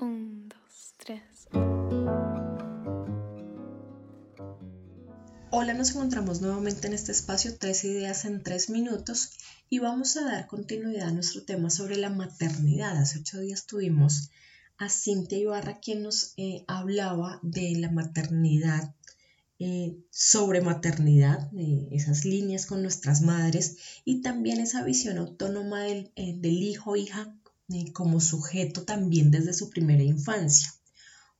Un, dos, tres. Hola, nos encontramos nuevamente en este espacio Tres Ideas en Tres Minutos y vamos a dar continuidad a nuestro tema sobre la maternidad. Hace ocho días tuvimos a Cintia Ibarra quien nos eh, hablaba de la maternidad, eh, sobre maternidad, esas líneas con nuestras madres y también esa visión autónoma del, eh, del hijo o hija como sujeto también desde su primera infancia.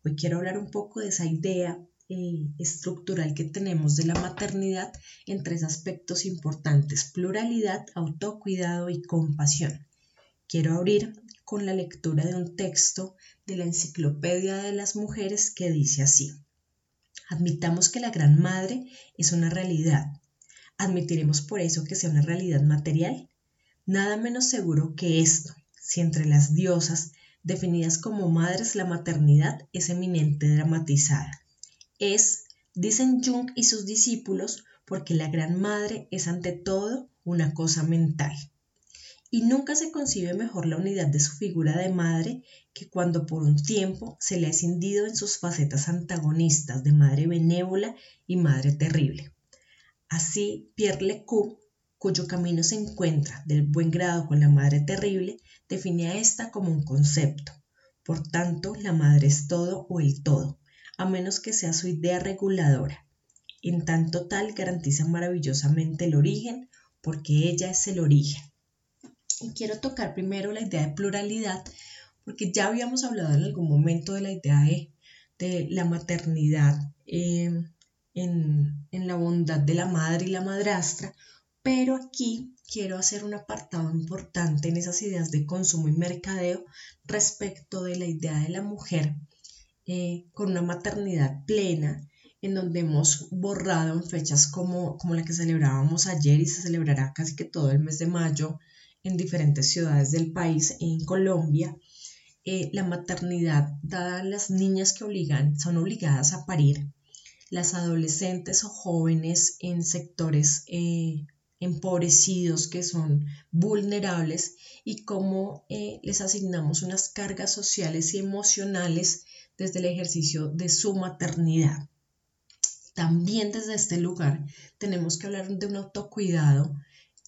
Hoy quiero hablar un poco de esa idea eh, estructural que tenemos de la maternidad en tres aspectos importantes, pluralidad, autocuidado y compasión. Quiero abrir con la lectura de un texto de la Enciclopedia de las Mujeres que dice así. Admitamos que la Gran Madre es una realidad. ¿Admitiremos por eso que sea una realidad material? Nada menos seguro que esto, si entre las diosas, definidas como madres, la maternidad es eminente dramatizada. Es, dicen Jung y sus discípulos, porque la gran madre es ante todo una cosa mental. Y nunca se concibe mejor la unidad de su figura de madre que cuando por un tiempo se le ha escindido en sus facetas antagonistas de madre benévola y madre terrible. Así, Pierre Lecoux, cuyo camino se encuentra del buen grado con la madre terrible, define a esta como un concepto. Por tanto, la madre es todo o el todo, a menos que sea su idea reguladora. En tanto tal garantiza maravillosamente el origen, porque ella es el origen. Y quiero tocar primero la idea de pluralidad, porque ya habíamos hablado en algún momento de la idea de, la maternidad eh, en, en la bondad de la madre y la madrastra, pero aquí quiero hacer un apartado importante en esas ideas de consumo y mercadeo respecto de la idea de la mujer eh, con una maternidad plena, en donde hemos borrado en fechas como, como la que celebrábamos ayer y se celebrará casi que todo el mes de mayo en diferentes ciudades del país, en Colombia, eh, la maternidad, dada las niñas que obligan, son obligadas a parir, las adolescentes o jóvenes en sectores eh, empobrecidos, que son vulnerables y cómo eh, les asignamos unas cargas sociales y emocionales desde el ejercicio de su maternidad. También desde este lugar tenemos que hablar de un autocuidado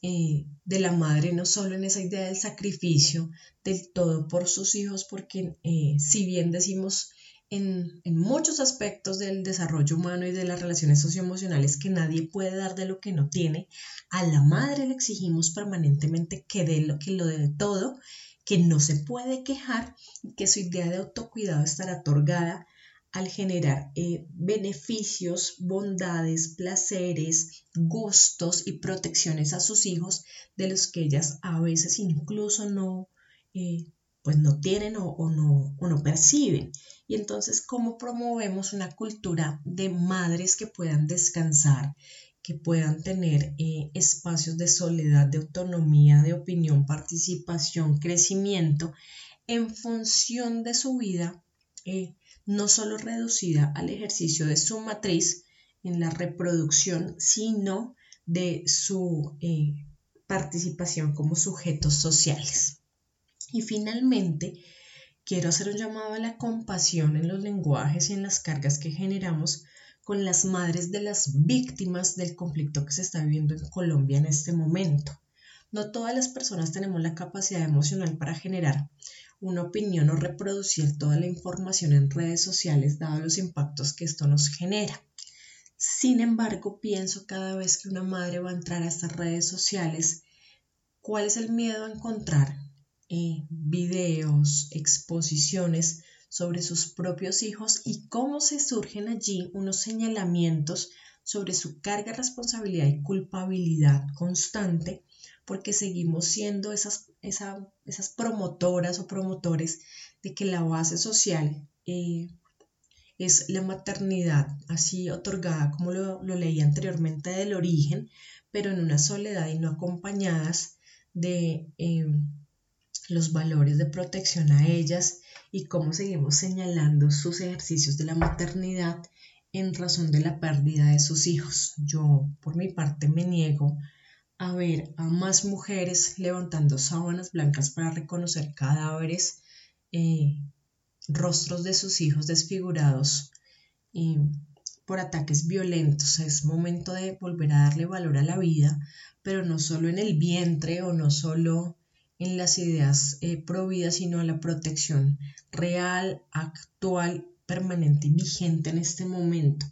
eh, de la madre, no solo en esa idea del sacrificio del todo por sus hijos, porque eh, si bien decimos en, muchos aspectos del desarrollo humano y de las relaciones socioemocionales que nadie puede dar de lo que no tiene. A la madre le exigimos permanentemente que dé lo que lo dé todo, que no se puede quejar que su idea de autocuidado estará otorgada al generar eh, beneficios, bondades, placeres, gustos y protecciones a sus hijos de los que ellas a veces incluso no, eh, pues no tienen o, no, o no perciben. Y entonces, ¿cómo promovemos una cultura de madres que puedan descansar, que puedan tener eh, espacios de soledad, de autonomía, de opinión, participación, crecimiento, en función de su vida, eh, no solo reducida al ejercicio de su matriz en la reproducción, sino de su eh, participación como sujetos sociales. Y finalmente, quiero hacer un llamado a la compasión en los lenguajes y en las cargas que generamos con las madres de las víctimas del conflicto que se está viviendo en Colombia en este momento. No todas las personas tenemos la capacidad emocional para generar una opinión o reproducir toda la información en redes sociales dado los impactos que esto nos genera. Sin embargo, pienso cada vez que una madre va a entrar a estas redes sociales, ¿cuál es el miedo a encontrar eh, videos, exposiciones sobre sus propios hijos y cómo se surgen allí unos señalamientos sobre su carga, responsabilidad y culpabilidad constante, porque seguimos siendo esas, esas promotoras o promotores de que la base social eh, es la maternidad, así otorgada como lo, lo leí anteriormente del origen, pero en una soledad y no acompañadas de eh, los valores de protección a ellas y cómo seguimos señalando sus ejercicios de la maternidad en razón de la pérdida de sus hijos. Yo, por mi parte, me niego a ver a más mujeres levantando sábanas blancas para reconocer cadáveres eh, rostros de sus hijos desfigurados por ataques violentos. Es momento de volver a darle valor a la vida, pero no solo en el vientre o no solo en las ideas eh, pro vida, sino a la protección real, actual, permanente y vigente en este momento.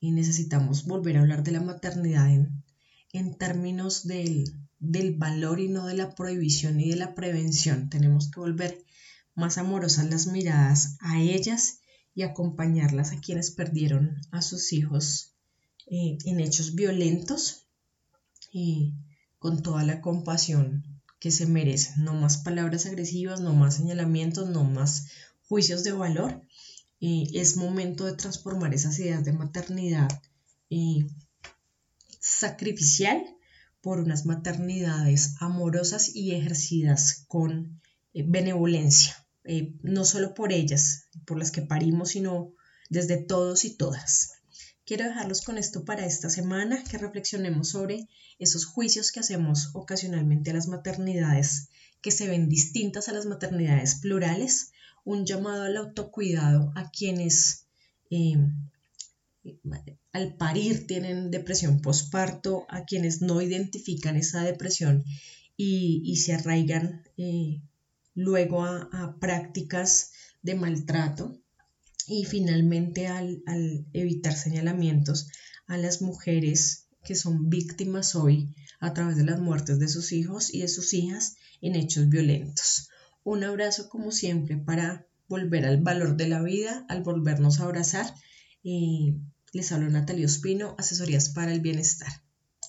Y necesitamos volver a hablar de la maternidad en, en términos del, del valor y no de la prohibición y de la prevención. Tenemos que volver más amorosas las miradas a ellas y acompañarlas a quienes perdieron a sus hijos eh, en hechos violentos y con toda la compasión que se merecen. No más palabras agresivas, no más señalamientos, no más juicios de valor. es momento de transformar esas ideas de maternidad sacrificial por unas maternidades amorosas y ejercidas con eh, benevolencia, eh, no solo por ellas, por las que parimos, sino desde todos y todas. Quiero dejarlos con esto para esta semana, que reflexionemos sobre esos juicios que hacemos ocasionalmente a las maternidades que se ven distintas a las maternidades plurales, un llamado al autocuidado a quienes eh, al parir tienen depresión postparto, a quienes no identifican esa depresión y, se arraigan eh, luego a, prácticas de maltrato y finalmente al, al evitar señalamientos a las mujeres que son víctimas hoy a través de las muertes de sus hijos y de sus hijas en hechos violentos. Un abrazo como siempre para volver al valor de la vida, al volvernos a abrazar. Y les hablo Natalia Ospino, Asesorías para el Bienestar.